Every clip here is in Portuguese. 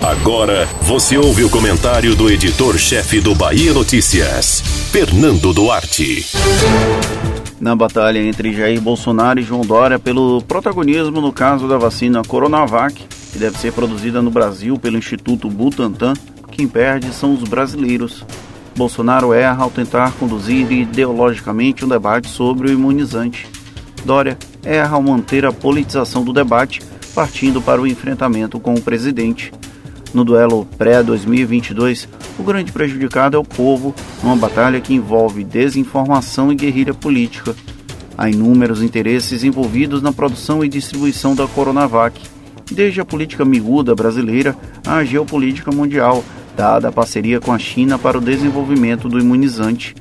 Agora você ouve o comentário do editor-chefe do Bahia Notícias, Fernando Duarte. Na batalha entre Jair Bolsonaro e João Dória pelo protagonismo no caso da vacina Coronavac, que deve ser produzida no Brasil pelo Instituto Butantan, quem perde são os brasileiros. Bolsonaro erra ao tentar conduzir ideologicamente um debate sobre o imunizante. Dória erra ao manter a politização do debate, partindo para o enfrentamento com o presidente. No duelo pré-2022, o grande prejudicado é o povo, numa batalha que envolve desinformação e guerrilha política. Há inúmeros interesses envolvidos na produção e distribuição da Coronavac, desde a política miúda brasileira à geopolítica mundial, dada a parceria com a China para o desenvolvimento do imunizante.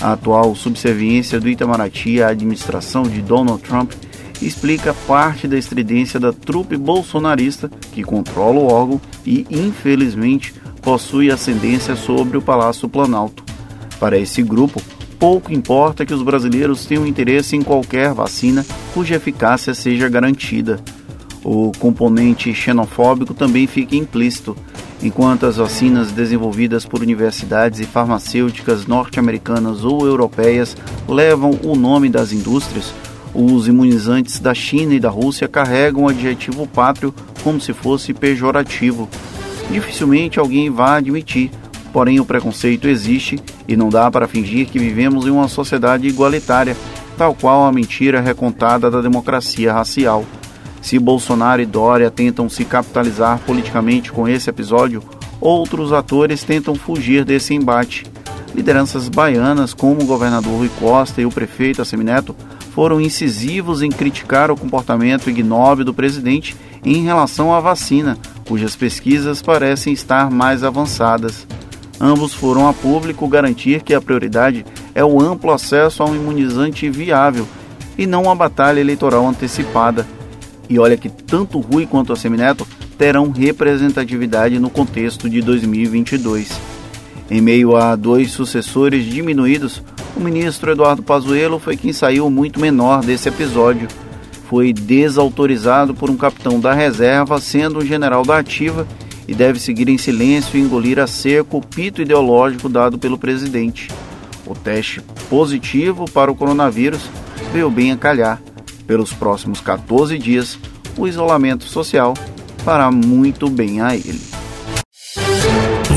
A atual subserviência do Itamaraty à administração de Donald Trump explica parte da estridência da trupe bolsonarista que controla o órgão e, infelizmente, possui ascendência sobre o Palácio Planalto. Para esse grupo, pouco importa que os brasileiros tenham interesse em qualquer vacina cuja eficácia seja garantida. O componente xenofóbico também fica implícito, enquanto as vacinas desenvolvidas por universidades e farmacêuticas norte-americanas ou europeias levam o nome das indústrias, os imunizantes da China e da Rússia carregam o adjetivo pátrio como se fosse pejorativo. Dificilmente alguém vai admitir, porém o preconceito existe e não dá para fingir que vivemos em uma sociedade igualitária, tal qual a mentira recontada da democracia racial. Se Bolsonaro e Dória tentam se capitalizar politicamente com esse episódio, outros atores tentam fugir desse embate. Lideranças baianas, como o governador Rui Costa e o prefeito Assemineto, foram incisivos em criticar o comportamento ignóbil do presidente em relação à vacina, cujas pesquisas parecem estar mais avançadas. Ambos foram a público garantir que a prioridade é o amplo acesso a um imunizante viável e não a batalha eleitoral antecipada. E olha que tanto Rui quanto a Semineto terão representatividade no contexto de 2022. Em meio a dois sucessores diminuídos, o ministro Eduardo Pazuello foi quem saiu muito menor desse episódio. Foi desautorizado por um capitão da reserva, sendo um general da ativa, e deve seguir em silêncio e engolir a seco o pito ideológico dado pelo presidente. O teste positivo para o coronavírus veio bem a calhar. Pelos próximos 14 dias, o isolamento social fará muito bem a ele.